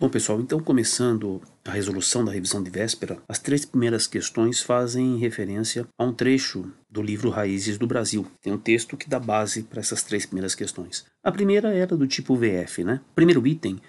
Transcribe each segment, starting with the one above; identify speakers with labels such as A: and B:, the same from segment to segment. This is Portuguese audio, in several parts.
A: Bom, pessoal, então começando a resolução da revisão de véspera, as três primeiras questões fazem referência a um trecho do livro Raízes do Brasil. Tem um texto que dá base para essas três primeiras questões. A primeira era do tipo VF, né? Primeiro item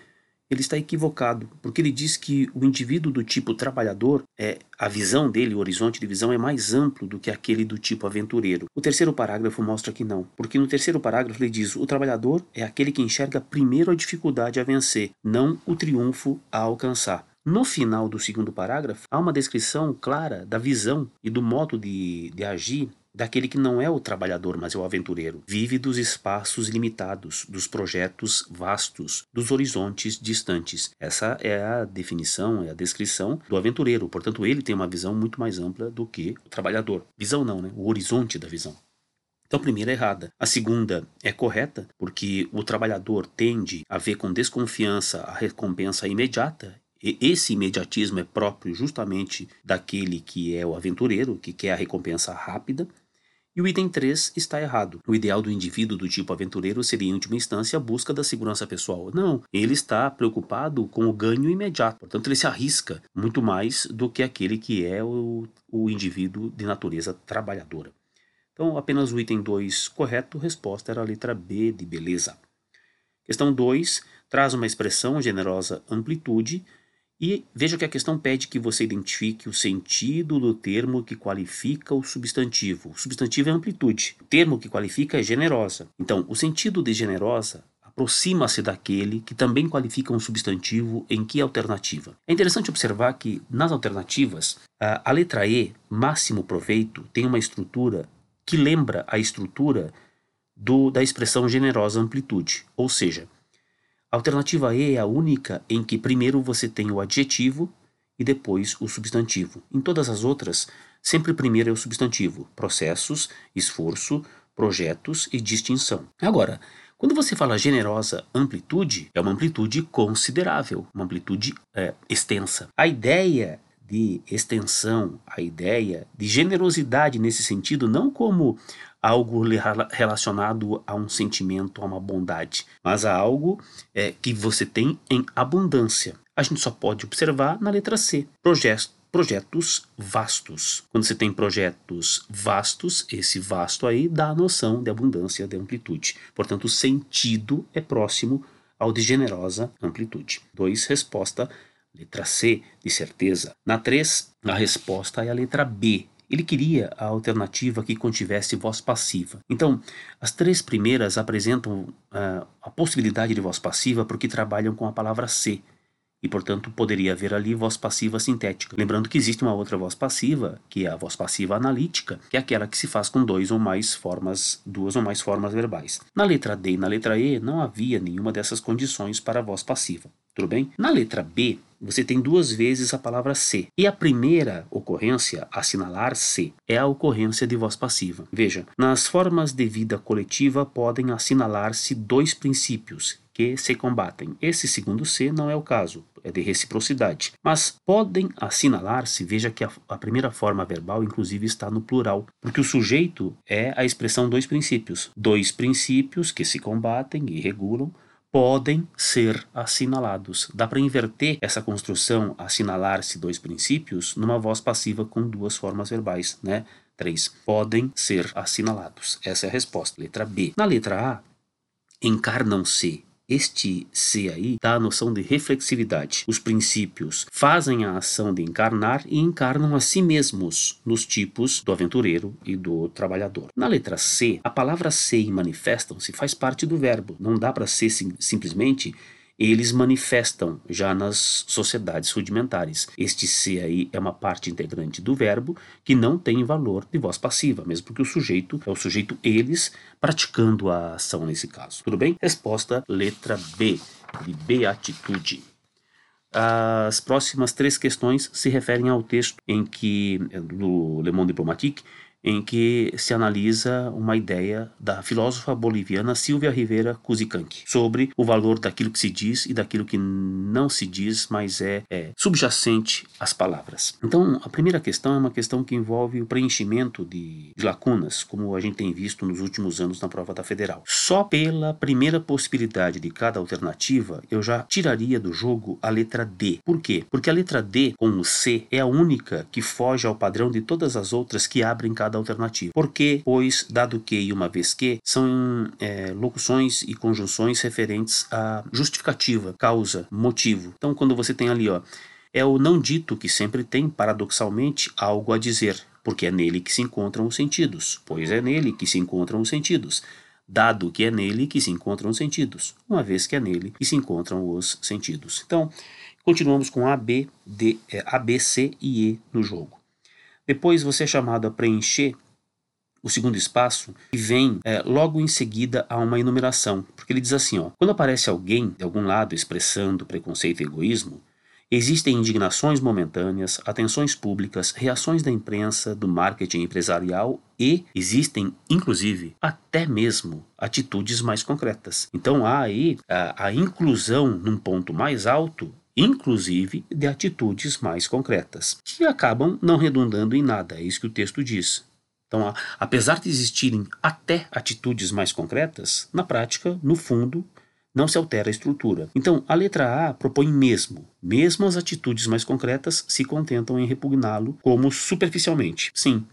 A: ele está equivocado, porque ele diz que o indivíduo do tipo trabalhador, é a visão dele, o horizonte de visão é mais amplo do que aquele do tipo aventureiro. O terceiro parágrafo mostra que não, porque no terceiro parágrafo ele diz: o trabalhador é aquele que enxerga primeiro a dificuldade a vencer, não o triunfo a alcançar. No final do segundo parágrafo, há uma descrição clara da visão e do modo de, de agir daquele que não é o trabalhador, mas é o aventureiro. Vive dos espaços limitados, dos projetos vastos, dos horizontes distantes. Essa é a definição, é a descrição do aventureiro. Portanto, ele tem uma visão muito mais ampla do que o trabalhador. Visão não, né? O horizonte da visão. Então, a primeira é errada. A segunda é correta, porque o trabalhador tende a ver com desconfiança a recompensa imediata esse imediatismo é próprio justamente daquele que é o aventureiro, que quer a recompensa rápida. E o item 3 está errado. O ideal do indivíduo do tipo aventureiro seria, em última instância, a busca da segurança pessoal. Não, ele está preocupado com o ganho imediato. Portanto, ele se arrisca muito mais do que aquele que é o, o indivíduo de natureza trabalhadora. Então, apenas o item 2 correto, resposta era a letra B de beleza. Questão 2 traz uma expressão generosa amplitude e veja que a questão pede que você identifique o sentido do termo que qualifica o substantivo. O substantivo é amplitude. O termo que qualifica é generosa. Então, o sentido de generosa aproxima-se daquele que também qualifica um substantivo em que alternativa. É interessante observar que nas alternativas, a letra E, máximo proveito, tem uma estrutura que lembra a estrutura do, da expressão generosa amplitude, ou seja, a alternativa E é a única em que primeiro você tem o adjetivo e depois o substantivo. Em todas as outras, sempre primeiro é o substantivo: processos, esforço, projetos e distinção. Agora, quando você fala generosa amplitude, é uma amplitude considerável, uma amplitude é, extensa. A ideia de extensão, a ideia de generosidade nesse sentido, não como algo relacionado a um sentimento, a uma bondade, mas a algo é, que você tem em abundância. A gente só pode observar na letra C, projetos, projetos vastos. Quando você tem projetos vastos, esse vasto aí dá a noção de abundância, de amplitude. Portanto, o sentido é próximo ao de generosa amplitude. 2. Resposta, letra C, de certeza. Na 3, a resposta é a letra B, ele queria a alternativa que contivesse voz passiva. Então, as três primeiras apresentam uh, a possibilidade de voz passiva porque trabalham com a palavra se, e portanto poderia haver ali voz passiva sintética. Lembrando que existe uma outra voz passiva, que é a voz passiva analítica, que é aquela que se faz com dois ou mais formas, duas ou mais formas verbais. Na letra D e na letra E não havia nenhuma dessas condições para a voz passiva. Tudo bem? Na letra B, você tem duas vezes a palavra se. E a primeira ocorrência, assinalar-se, é a ocorrência de voz passiva. Veja, nas formas de vida coletiva podem assinalar-se dois princípios que se combatem. Esse segundo C não é o caso, é de reciprocidade. Mas podem assinalar-se, veja que a, a, primeira forma verbal, inclusive, está no plural, porque o sujeito é a expressão dois princípios. Dois princípios que se combatem e regulam podem ser assinalados. Dá para inverter essa construção assinalar-se dois princípios numa voz passiva com duas formas verbais, né? Três. Podem ser assinalados. Essa é a resposta. Letra B. Na letra A, encarnam-se este C aí dá a noção de reflexividade. Os princípios fazem a ação de encarnar e encarnam a si mesmos nos tipos do aventureiro e do trabalhador. Na letra C, a palavra ser e manifestam-se faz parte do verbo. Não dá para ser sim, simplesmente eles manifestam já nas sociedades rudimentares. Este se aí é uma parte integrante do verbo que não tem valor de voz passiva, mesmo porque o sujeito é o sujeito eles praticando a ação nesse caso. Tudo bem? Resposta letra B, de beatitude. As próximas três questões se referem ao texto em que, do Le Monde Diplomatique, em que se analisa uma ideia da filósofa boliviana Silvia Rivera Cusicanqui sobre o valor daquilo que se diz e daquilo que não se diz, mas é, é subjacente às palavras. Então, a primeira questão é uma questão que envolve o preenchimento de, de lacunas, como a gente tem visto nos últimos anos na prova da federal. Só pela primeira possibilidade de cada alternativa, eu já tiraria do jogo a letra D. Por quê? Porque a letra D, com o C, é a única que foge ao padrão de todas as outras que abrem cada alternativa. Por quê? Pois, dado que e uma vez que, são é, locuções e conjunções referentes a justificativa, causa, motivo. Então, quando você tem ali, ó, é o não dito que sempre tem, paradoxalmente, algo a dizer, porque é nele que se encontram os sentidos, pois é nele que se encontram os sentidos dado que é nele que se encontram os sentidos, uma vez que é nele que se encontram os sentidos. Então, continuamos com A, B, D, é, A, B, C e E no jogo. Depois você é chamado a preencher o segundo espaço e vem é, logo em seguida a uma enumeração, porque ele diz assim, ó, quando aparece alguém de algum lado expressando preconceito e egoísmo, Existem indignações momentâneas, atenções públicas, reações da imprensa, do marketing empresarial e existem, inclusive, até mesmo atitudes mais concretas. Então há aí a, a inclusão num ponto mais alto inclusive de atitudes mais concretas, que acabam não redundando em nada, é isso que o texto diz. Então, apesar de existirem até atitudes mais concretas, na prática, no fundo, não se altera a estrutura. Então, a letra A propõe mesmo. Mesmo as atitudes mais concretas se contentam em repugná-lo como superficialmente. Sim,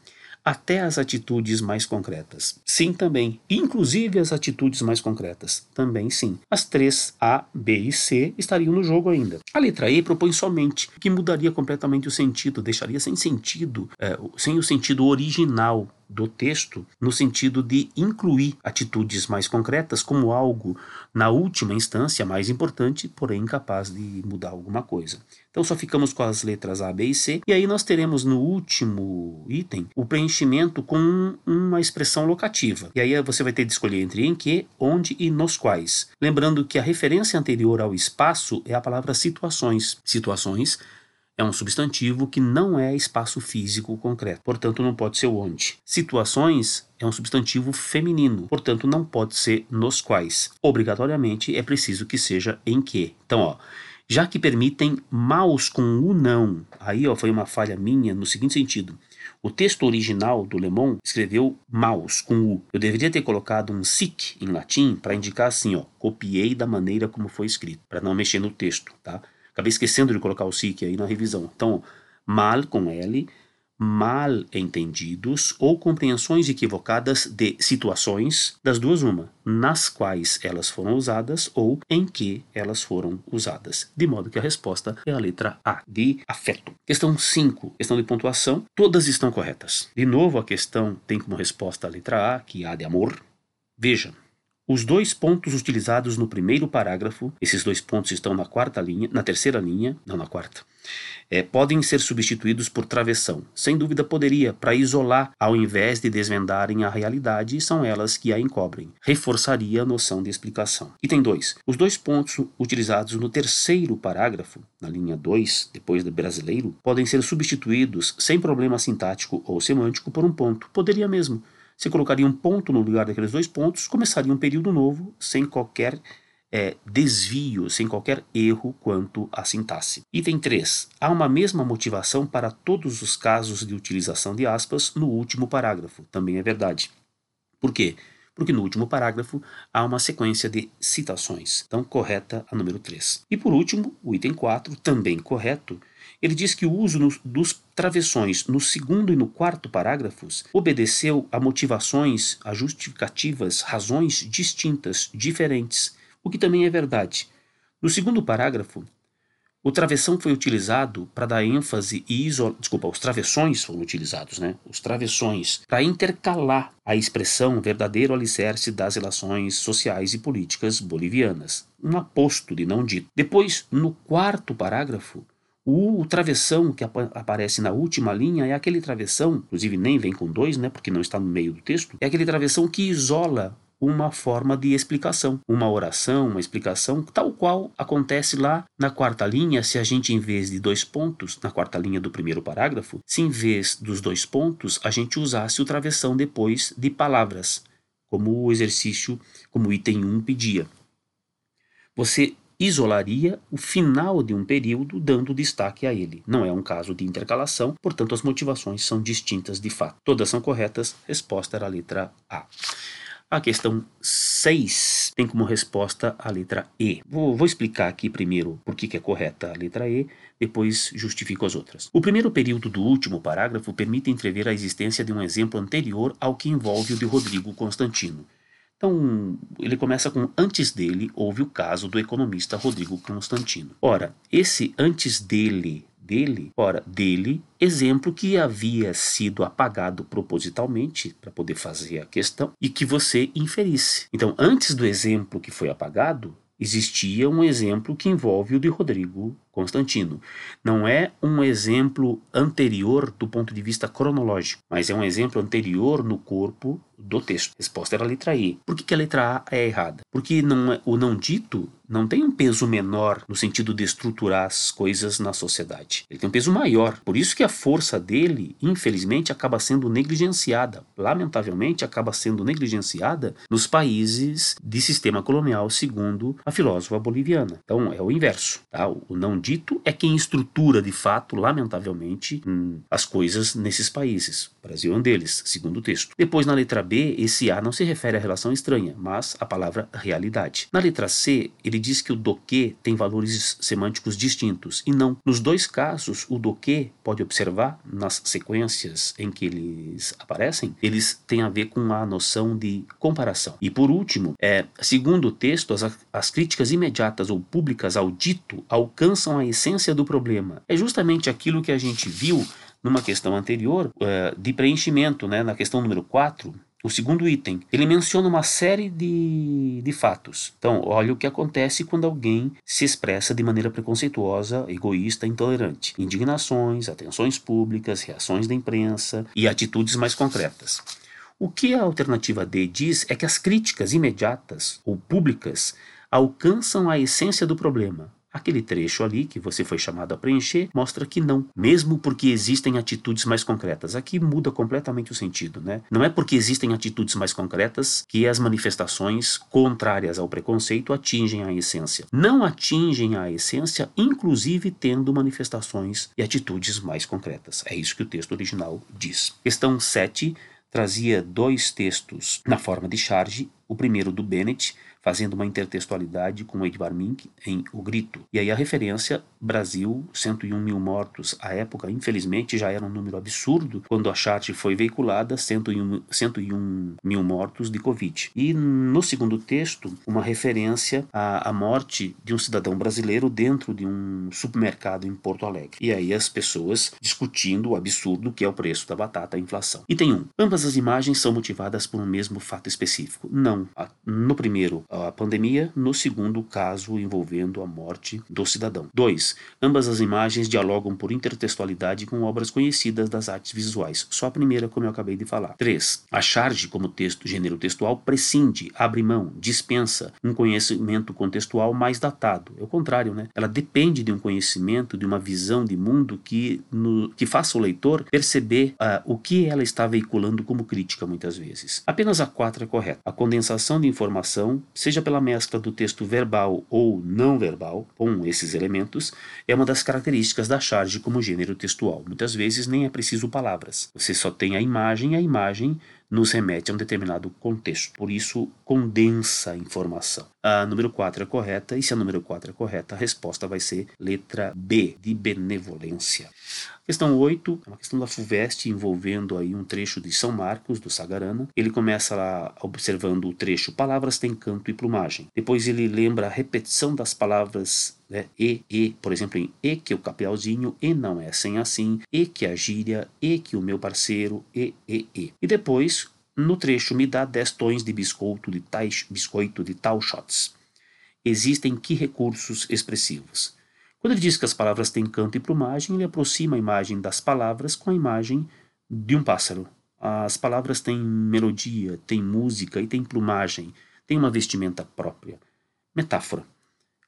A: até as atitudes mais concretas. Sim, também. Inclusive as atitudes mais concretas. Também sim. As três A, B e C estariam no jogo ainda. A letra E propõe somente, que mudaria completamente o sentido, deixaria sem sentido, é, sem o sentido original do texto no sentido de incluir atitudes mais concretas como algo, na última instância, mais importante, porém incapaz de mudar alguma coisa. Então só ficamos com as letras A, B e C, e aí nós teremos no último item o preenchimento com uma expressão locativa. E aí você vai ter de escolher entre em que, onde e nos quais. Lembrando que a referência anterior ao espaço é a palavra situações. Situações é um substantivo que não é espaço físico concreto, portanto não pode ser onde. Situações é um substantivo feminino, portanto não pode ser nos quais. Obrigatoriamente é preciso que seja em que. Então, ó, já que permitem maus com o não, aí ó, foi uma falha minha no seguinte sentido. O texto original do Lemon escreveu maus com u. Eu deveria ter colocado um sic em latim para indicar assim, ó, copiei da maneira como foi escrito, para não mexer no texto, tá? Acabei esquecendo de colocar o SIC aí na revisão. Então, mal com L, mal entendidos ou compreensões equivocadas de situações, das duas uma, nas quais elas foram usadas ou em que elas foram usadas. De modo que a resposta é a letra A, de afeto. Questão 5, questão de pontuação, todas estão corretas. De novo, a questão tem como resposta a letra A, que é A de amor. Veja, os dois pontos utilizados no primeiro parágrafo, esses dois pontos estão na quarta linha, na terceira linha, não na quarta, é, podem ser substituídos por travessão. Sem dúvida poderia, para isolar, ao invés de desvendarem a realidade, são elas que a encobrem. Reforçaria a noção de explicação. Item 2. Os dois pontos utilizados no terceiro parágrafo, na linha 2, depois do brasileiro, podem ser substituídos sem problema sintático ou semântico por um ponto. Poderia mesmo. Você colocaria um ponto no lugar daqueles dois pontos, começaria um período novo, sem qualquer é, desvio, sem qualquer erro quanto à sintaxe. Item 3. Há uma mesma motivação para todos os casos de utilização de aspas no último parágrafo. Também é verdade. Por quê? Porque no último parágrafo há uma sequência de citações. Então, correta a número 3. E por último, o item 4, também correto, ele diz que o uso no, dos travessões no segundo e no quarto parágrafos obedeceu a motivações, a justificativas, razões distintas, diferentes, o que também é verdade. No segundo parágrafo, o travessão foi utilizado para dar ênfase e isolar. Desculpa, os travessões foram utilizados, né? Os travessões para intercalar a expressão verdadeiro alicerce das relações sociais e políticas bolivianas. Um aposto de não dito. Depois, no quarto parágrafo, o, o travessão que ap aparece na última linha é aquele travessão, inclusive nem vem com dois, né, porque não está no meio do texto, é aquele travessão que isola uma forma de explicação, uma oração, uma explicação, tal qual acontece lá na quarta linha, se a gente, em vez de dois pontos, na quarta linha do primeiro parágrafo, se em vez dos dois pontos, a gente usasse o travessão depois de palavras, como o exercício, como o item 1 pedia. Você isolaria o final de um período dando destaque a ele. Não é um caso de intercalação, portanto as motivações são distintas de fato. Todas são corretas, resposta era a letra A. A questão 6 tem como resposta a letra E. Vou, vou explicar aqui primeiro por que, que é correta a letra E, depois justifico as outras. O primeiro período do último parágrafo permite entrever a existência de um exemplo anterior ao que envolve o de Rodrigo Constantino. Então, ele começa com antes dele houve o caso do economista Rodrigo Constantino. Ora, esse antes dele dele, ora, dele, exemplo que havia sido apagado propositalmente para poder fazer a questão e que você inferisse. Então, antes do exemplo que foi apagado, existia um exemplo que envolve o de Rodrigo Constantino. Não é um exemplo anterior do ponto de vista cronológico, mas é um exemplo anterior no corpo do texto. A resposta era a letra E. Por que, a letra A é errada? Porque não é, o não dito não tem um peso menor no sentido de estruturar as coisas na sociedade. Ele tem um peso maior. Por isso que a força dele, infelizmente, acaba sendo negligenciada. Lamentavelmente, acaba sendo negligenciada nos países de sistema colonial, segundo a filósofa boliviana. Então, é o inverso. Tá? O não dito é quem estrutura, de fato, lamentavelmente, hum, as coisas nesses países. O Brasil é um deles, segundo o texto. Depois, na letra B, esse A não se refere à relação estranha, mas à palavra realidade. Na letra C, ele diz que o do que tem valores semânticos distintos, e não. Nos dois casos, o do que, pode observar, nas sequências em que eles aparecem, eles têm a ver com a noção de comparação. E por último, é, segundo o texto, as, as críticas imediatas ou públicas ao dito alcançam a essência do problema. É justamente aquilo que a gente viu numa questão anterior uh, de preenchimento, né, na questão número 4, o segundo item, ele menciona uma série de, de fatos. Então, olha o que acontece quando alguém se expressa de maneira preconceituosa, egoísta, intolerante. Indignações, atenções públicas, reações da imprensa e atitudes mais concretas. O que a alternativa D diz é que as críticas imediatas ou públicas alcançam a essência do problema, Aquele trecho ali que você foi chamado a preencher mostra que não, mesmo porque existem atitudes mais concretas. Aqui muda completamente o sentido, né? Não é porque existem atitudes mais concretas que as manifestações contrárias ao preconceito atingem a essência. Não atingem a essência, inclusive tendo manifestações e atitudes mais concretas. É isso que o texto original diz. Questão 7 trazia dois textos na forma de charge, o primeiro do Bennett, fazendo uma intertextualidade com Edvard Mink em O Grito. E aí a referência Brasil, 101 mil mortos. À época, infelizmente, já era um número absurdo quando a chart foi veiculada, 101, 101 mil mortos de Covid. E no segundo texto, uma referência à, à morte de um cidadão brasileiro dentro de um supermercado em Porto Alegre. E aí as pessoas discutindo o absurdo que é o preço da batata, a inflação. Item 1. Ambas as imagens são motivadas por um mesmo fato específico. Não. No primeiro, a pandemia, no segundo caso envolvendo a morte do cidadão. 2. Ambas as imagens dialogam por intertextualidade com obras conhecidas das artes visuais, só a primeira como eu acabei de falar. 3. A charge como texto gênero textual prescinde, abre mão, dispensa um conhecimento contextual mais datado. É o contrário, né? Ela depende de um conhecimento, de uma visão de mundo que, no, que faça o leitor perceber uh, o que ela está veiculando como crítica muitas vezes. Apenas a 4 é correta. A condensação de informação seja pela mescla do texto verbal ou não verbal, com esses elementos, é uma das características da charge como gênero textual. Muitas vezes nem é preciso palavras. Você só tem a imagem e a imagem nos remete a um determinado contexto. Por isso, condensa a informação. A número 4 é correta, e se a número 4 é correta, a resposta vai ser letra B, de benevolência. Questão 8, é uma questão da FUVEST envolvendo aí um trecho de São Marcos, do Sagarana. Ele começa lá observando o trecho Palavras têm canto e plumagem. Depois ele lembra a repetição das palavras né, e, e, por exemplo, em e que o capialzinho, e não é sem assim, e que a gíria, e que o meu parceiro, e, e, e. E depois, no trecho, me dá 10 tons de biscoito de, tais, biscoito de tal shots. Existem que recursos expressivos? Quando ele diz que as palavras têm canto e plumagem, ele aproxima a imagem das palavras com a imagem de um pássaro. as palavras têm melodia, têm música e têm plumagem, têm uma vestimenta própria. Metáfora.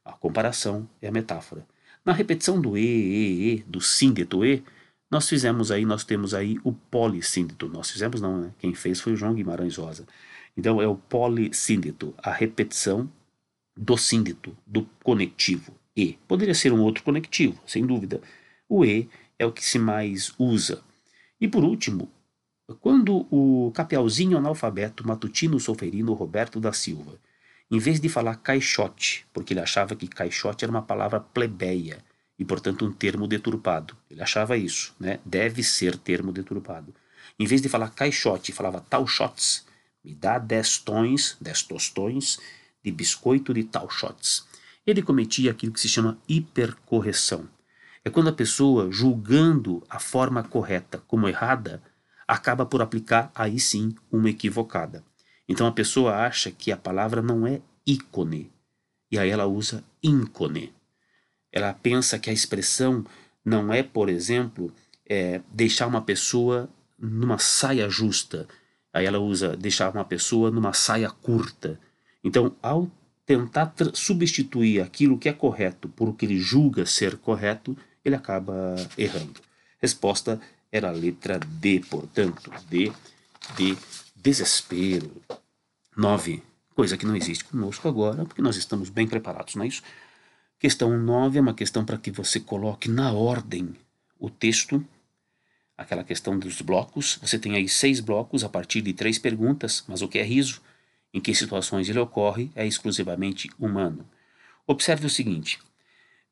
A: A comparação é a metáfora. Na repetição do e, e, e, do síndeto e, nós fizemos aí, nós temos aí o polissíndeto. Nós fizemos não, né? Quem fez foi o João Guimarães Rosa. Então é o polissíndeto, a repetição do síndeto, do conectivo e. Poderia ser um outro conectivo, sem dúvida. O e é o que se mais usa. E por último, quando o capialzinho analfabeto matutino solferino Roberto da Silva, em vez de falar caixote, porque ele achava que caixote era uma palavra plebeia e, portanto, um termo deturpado. Ele achava isso, né? Deve ser termo deturpado. Em vez de falar caixote, falava talchotes. Me dá dez tons, dez tostões de biscoito de talchotes. Ele cometia aquilo que se chama hipercorreção. É quando a pessoa, julgando a forma correta como errada, acaba por aplicar aí sim uma equivocada. Então a pessoa acha que a palavra não é ícone, e aí ela usa íncone. Ela pensa que a expressão não é, por exemplo, é, deixar uma pessoa numa saia justa. Aí ela usa deixar uma pessoa numa saia curta. Então, ao tentar substituir aquilo que é correto por o que ele julga ser correto, ele acaba errando. Resposta era a letra D, portanto, D de desespero. 9. Coisa que não existe conosco agora, porque nós estamos bem preparados, não é isso? Questão 9 é uma questão para que você coloque na ordem o texto, aquela questão dos blocos. Você tem aí seis blocos a partir de três perguntas, mas o que é riso? Em que situações ele ocorre é exclusivamente humano. Observe o seguinte: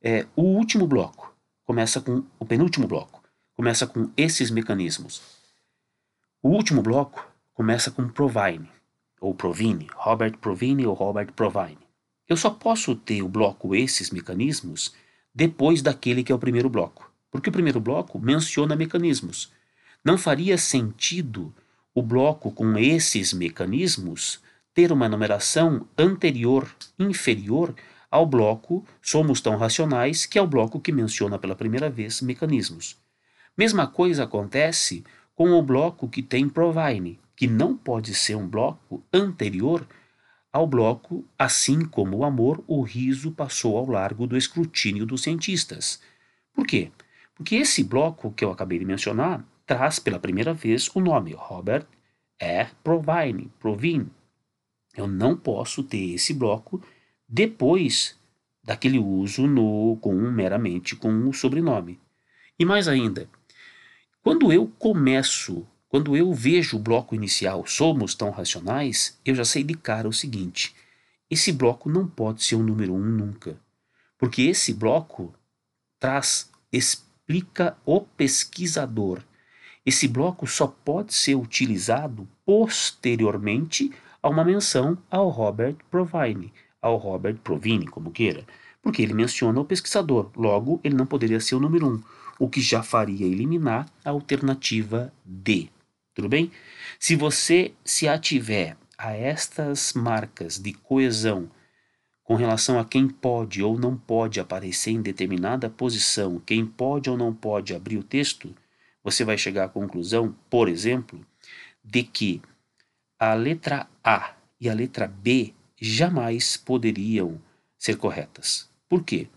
A: é, o último bloco começa com o penúltimo bloco começa com esses mecanismos. O último bloco começa com Provine ou Provine, Robert Provine ou Robert Provine. Eu só posso ter o bloco esses mecanismos depois daquele que é o primeiro bloco, porque o primeiro bloco menciona mecanismos. Não faria sentido o bloco com esses mecanismos ter uma numeração anterior, inferior ao bloco Somos Tão Racionais, que é o bloco que menciona pela primeira vez mecanismos. Mesma coisa acontece com o bloco que tem Provine, que não pode ser um bloco anterior ao bloco, assim como o amor, o riso passou ao largo do escrutínio dos cientistas. Por quê? Porque esse bloco que eu acabei de mencionar traz pela primeira vez o nome Robert é Provine, Provine. Eu não posso ter esse bloco depois daquele uso no com meramente com o sobrenome. E mais ainda, quando eu começo quando eu vejo o bloco inicial somos tão racionais, eu já sei de cara o seguinte: esse bloco não pode ser o número um nunca. Porque esse bloco traz, explica o pesquisador. Esse bloco só pode ser utilizado posteriormente a uma menção ao Robert Provine, ao Robert Provine, como queira, porque ele menciona o pesquisador, logo ele não poderia ser o número um, o que já faria eliminar a alternativa D. Tudo bem? Se você se ativer a estas marcas de coesão com relação a quem pode ou não pode aparecer em determinada posição, quem pode ou não pode abrir o texto, você vai chegar à conclusão, por exemplo, de que a letra A e a letra B jamais poderiam ser corretas. Por quê?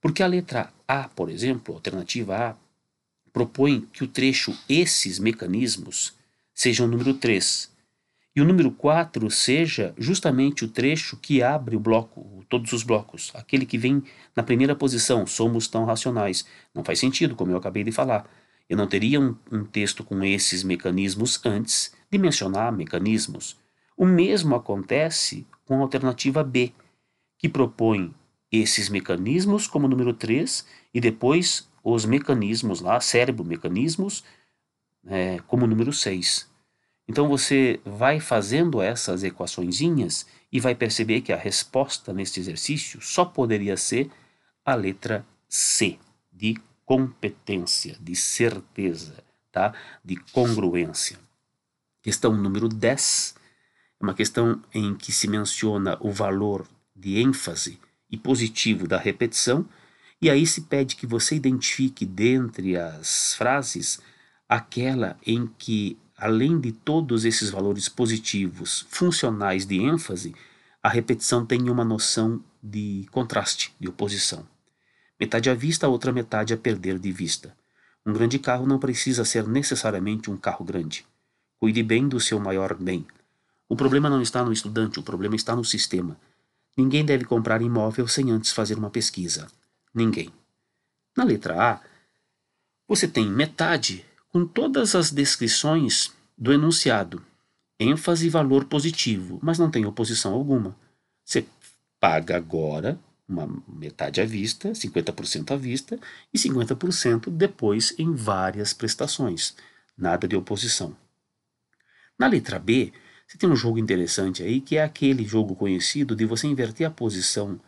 A: Porque a letra A, por exemplo, alternativa A, propõe que o trecho esses mecanismos seja o número 3 e o número 4 seja justamente o trecho que abre o bloco, todos os blocos, aquele que vem na primeira posição, somos tão racionais. Não faz sentido, como eu acabei de falar. Eu não teria um, um texto com esses mecanismos antes de mencionar mecanismos. O mesmo acontece com a alternativa B, que propõe esses mecanismos como número 3 e depois os mecanismos lá, cérebro mecanismos, é, como número 6. Então você vai fazendo essas equaçõezinhas e vai perceber que a resposta neste exercício só poderia ser a letra C, de competência, de certeza, tá? de congruência. Questão número 10 é uma questão em que se menciona o valor de ênfase e positivo da repetição e aí se pede que você identifique dentre as frases aquela em que além de todos esses valores positivos funcionais de ênfase, a repetição tem uma noção de contraste, de oposição. Metade à vista, a outra metade a perder de vista. Um grande carro não precisa ser necessariamente um carro grande. Cuide bem do seu maior bem. O problema não está no estudante, o problema está no sistema. Ninguém deve comprar imóvel sem antes fazer uma pesquisa. Ninguém. Na letra A, você tem metade com todas as descrições do enunciado, ênfase e valor positivo, mas não tem oposição alguma. Você paga agora uma metade à vista, 50% à vista e 50% depois em várias prestações. Nada de oposição. Na letra B, você tem um jogo interessante aí, que é aquele jogo conhecido de você inverter a posição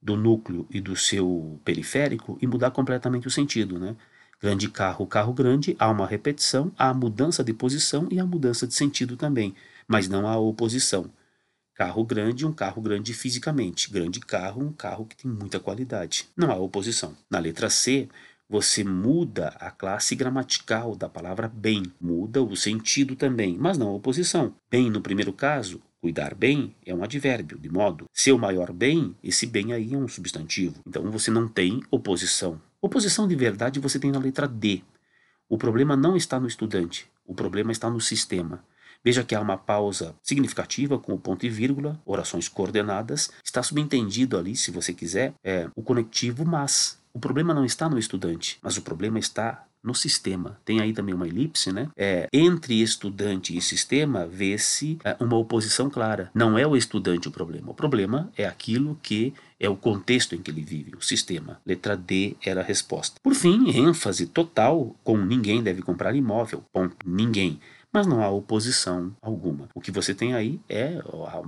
A: do núcleo e do seu periférico e mudar completamente o sentido, né? Grande carro, carro grande, há uma repetição, há mudança de posição e a mudança de sentido também, mas não há oposição. Carro grande, um carro grande fisicamente. Grande carro, um carro que tem muita qualidade. Não há oposição. Na letra C, você muda a classe gramatical da palavra bem, muda o sentido também, mas não a oposição. Bem, no primeiro caso, Cuidar bem é um advérbio, de modo. Seu maior bem, esse bem aí é um substantivo. Então você não tem oposição. Oposição de verdade você tem na letra D. O problema não está no estudante, o problema está no sistema. Veja que há uma pausa significativa com o ponto e vírgula, orações coordenadas. Está subentendido ali, se você quiser, é o conectivo mas. O problema não está no estudante, mas o problema está no sistema. Tem aí também uma elipse, né? É, entre estudante e sistema vê-se é, uma oposição clara. Não é o estudante o problema. O problema é aquilo que é o contexto em que ele vive, o sistema. Letra D era a resposta. Por fim, ênfase total com ninguém deve comprar imóvel. Ponto. Ninguém mas não há oposição alguma. O que você tem aí é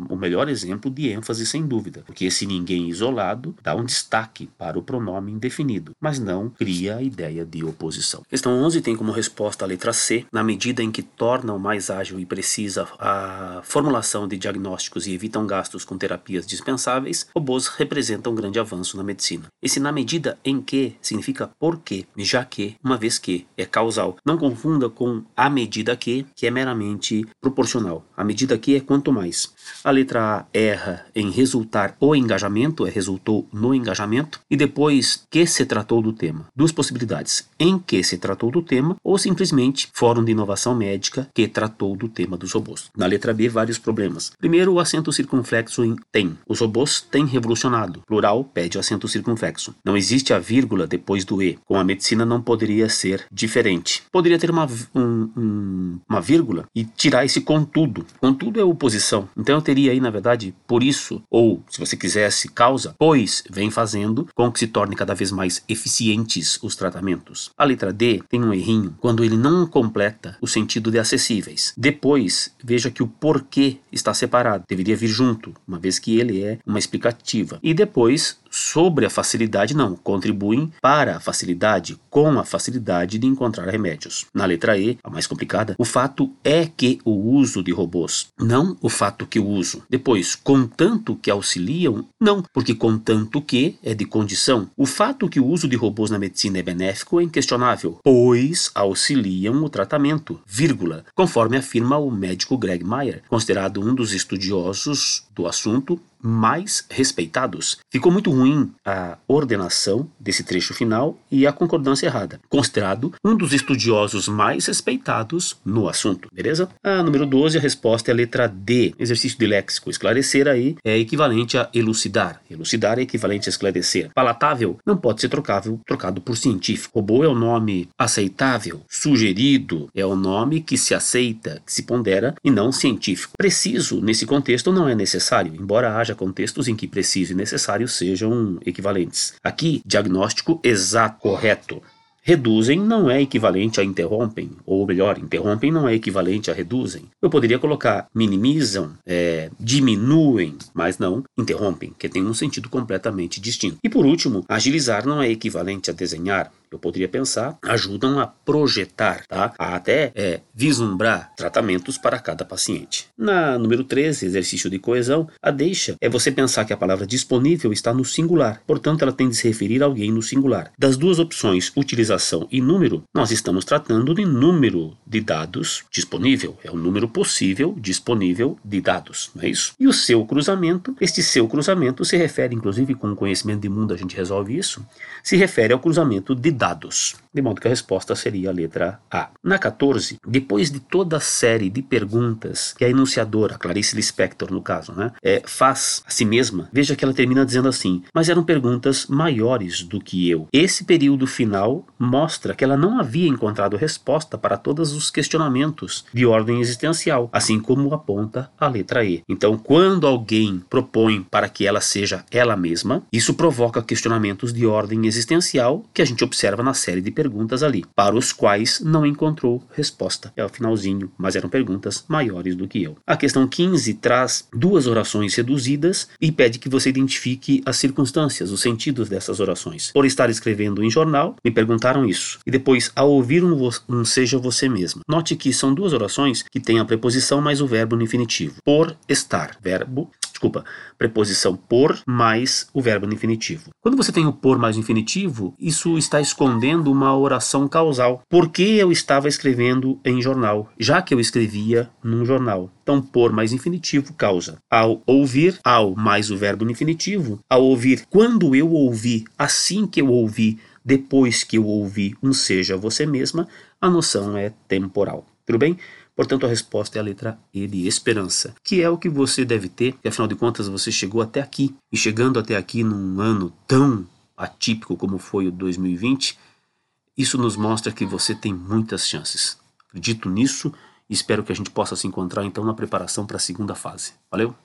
A: o melhor exemplo de ênfase, sem dúvida, porque esse ninguém isolado dá um destaque para o pronome indefinido, mas não cria a ideia de oposição. Questão 11 tem como resposta a letra C, na medida em que tornam mais ágil e precisa a formulação de diagnósticos e evitam gastos com terapias dispensáveis, robôs representam um grande avanço na medicina. Esse na medida em que significa porque, já que, uma vez que, é causal. Não confunda com a medida que, que é meramente proporcional. A medida aqui é quanto mais. A letra A erra em resultar o engajamento, é resultou no engajamento, e depois que se tratou do tema. Duas possibilidades: em que se tratou do tema, ou simplesmente Fórum de Inovação Médica que tratou do tema dos robôs. Na letra B, vários problemas. Primeiro, o acento circunflexo em tem. Os robôs têm revolucionado. Plural pede o acento circunflexo. Não existe a vírgula depois do E. Com a medicina não poderia ser diferente. Poderia ter uma, um, um, uma vírgula e tirar esse contudo. Contudo é oposição. Então eu teria aí, na verdade, por isso, ou se você quisesse, causa, pois vem fazendo com que se torne cada vez mais eficientes os tratamentos. A letra D tem um errinho quando ele não completa o sentido de acessíveis. Depois, veja que o porquê está separado, deveria vir junto, uma vez que ele é uma explicativa. E depois, sobre a facilidade, não, contribuem para a facilidade, com a facilidade de encontrar remédios. Na letra E, a mais complicada, o fato é que o uso de robôs, não o fato que o uso. Depois, contanto que auxiliam, não, porque contanto que é de condição. O fato que o uso de robôs na medicina é benéfico é inquestionável, pois auxiliam o tratamento, vírgula, conforme afirma o médico Greg Meyer, considerado um dos estudiosos do assunto mais respeitados. Ficou muito ruim a ordenação desse trecho final e a concordância errada, considerado um dos estudiosos mais respeitados no assunto, beleza? A número 12, a resposta é a letra D, exercício de léxico. Esclarecer aí é equivalente a elucidar. Elucidar é equivalente a esclarecer. Palatável não pode ser trocável, trocado por científico. Robô é o nome aceitável, sugerido é o nome que se aceita, que se pondera e não científico. Preciso, nesse contexto, não é necessário, embora haja haja contextos em que preciso e necessário sejam equivalentes. Aqui, diagnóstico exato, correto. Reduzem não é equivalente a interrompem, ou melhor, interrompem não é equivalente a reduzem. Eu poderia colocar minimizam, é, diminuem, mas não interrompem, que tem um sentido completamente distinto. E por último, agilizar não é equivalente a desenhar, eu poderia pensar, ajudam a projetar, tá? A até é, vislumbrar tratamentos para cada paciente. Na número 13, exercício de coesão, a deixa é você pensar que a palavra disponível está no singular, portanto ela tem de se referir a alguém no singular. Das duas opções, utilização e número, nós estamos tratando de número de dados disponível, é o número possível disponível de dados, não é isso? E o seu cruzamento, este seu cruzamento se refere, inclusive com o conhecimento de mundo a gente resolve isso, se refere ao cruzamento de dados, de modo que a resposta seria a letra A. Na 14, depois de toda a série de perguntas que a enunciadora, Clarice Lispector no caso, né, é, faz a si mesma, veja que ela termina dizendo assim, mas eram perguntas maiores do que eu. Esse período final mostra que ela não havia encontrado resposta para todos os questionamentos de ordem existencial, assim como aponta a letra E. Então, quando alguém propõe para que ela seja ela mesma, isso provoca questionamentos de ordem existencial que a gente observa na série de perguntas ali, para os quais não encontrou resposta. É o finalzinho, mas eram perguntas maiores do que eu. A questão 15 traz duas orações reduzidas e pede que você identifique as circunstâncias, os sentidos dessas orações. Por estar escrevendo em jornal, me perguntaram isso. E depois, ao ouvir um, um seja você mesmo. Note que são duas orações que têm a preposição mais o verbo no infinitivo. Por estar, verbo desculpa, preposição por mais o verbo no infinitivo. Quando você tem o por mais infinitivo, isso está escondendo uma oração causal. Por que eu estava escrevendo em jornal, já que eu escrevia num jornal? Então, por mais infinitivo causa. Ao ouvir, ao mais o verbo no infinitivo, ao ouvir, quando eu ouvi, assim que eu ouvi, depois que eu ouvi um seja você mesma, a noção é temporal. Tudo bem? Portanto, a resposta é a letra E de esperança, que é o que você deve ter, e afinal de contas você chegou até aqui. E chegando até aqui num ano tão atípico como foi o 2020, isso nos mostra que você tem muitas chances. Acredito nisso e espero que a gente possa se encontrar então na preparação para a segunda fase. Valeu?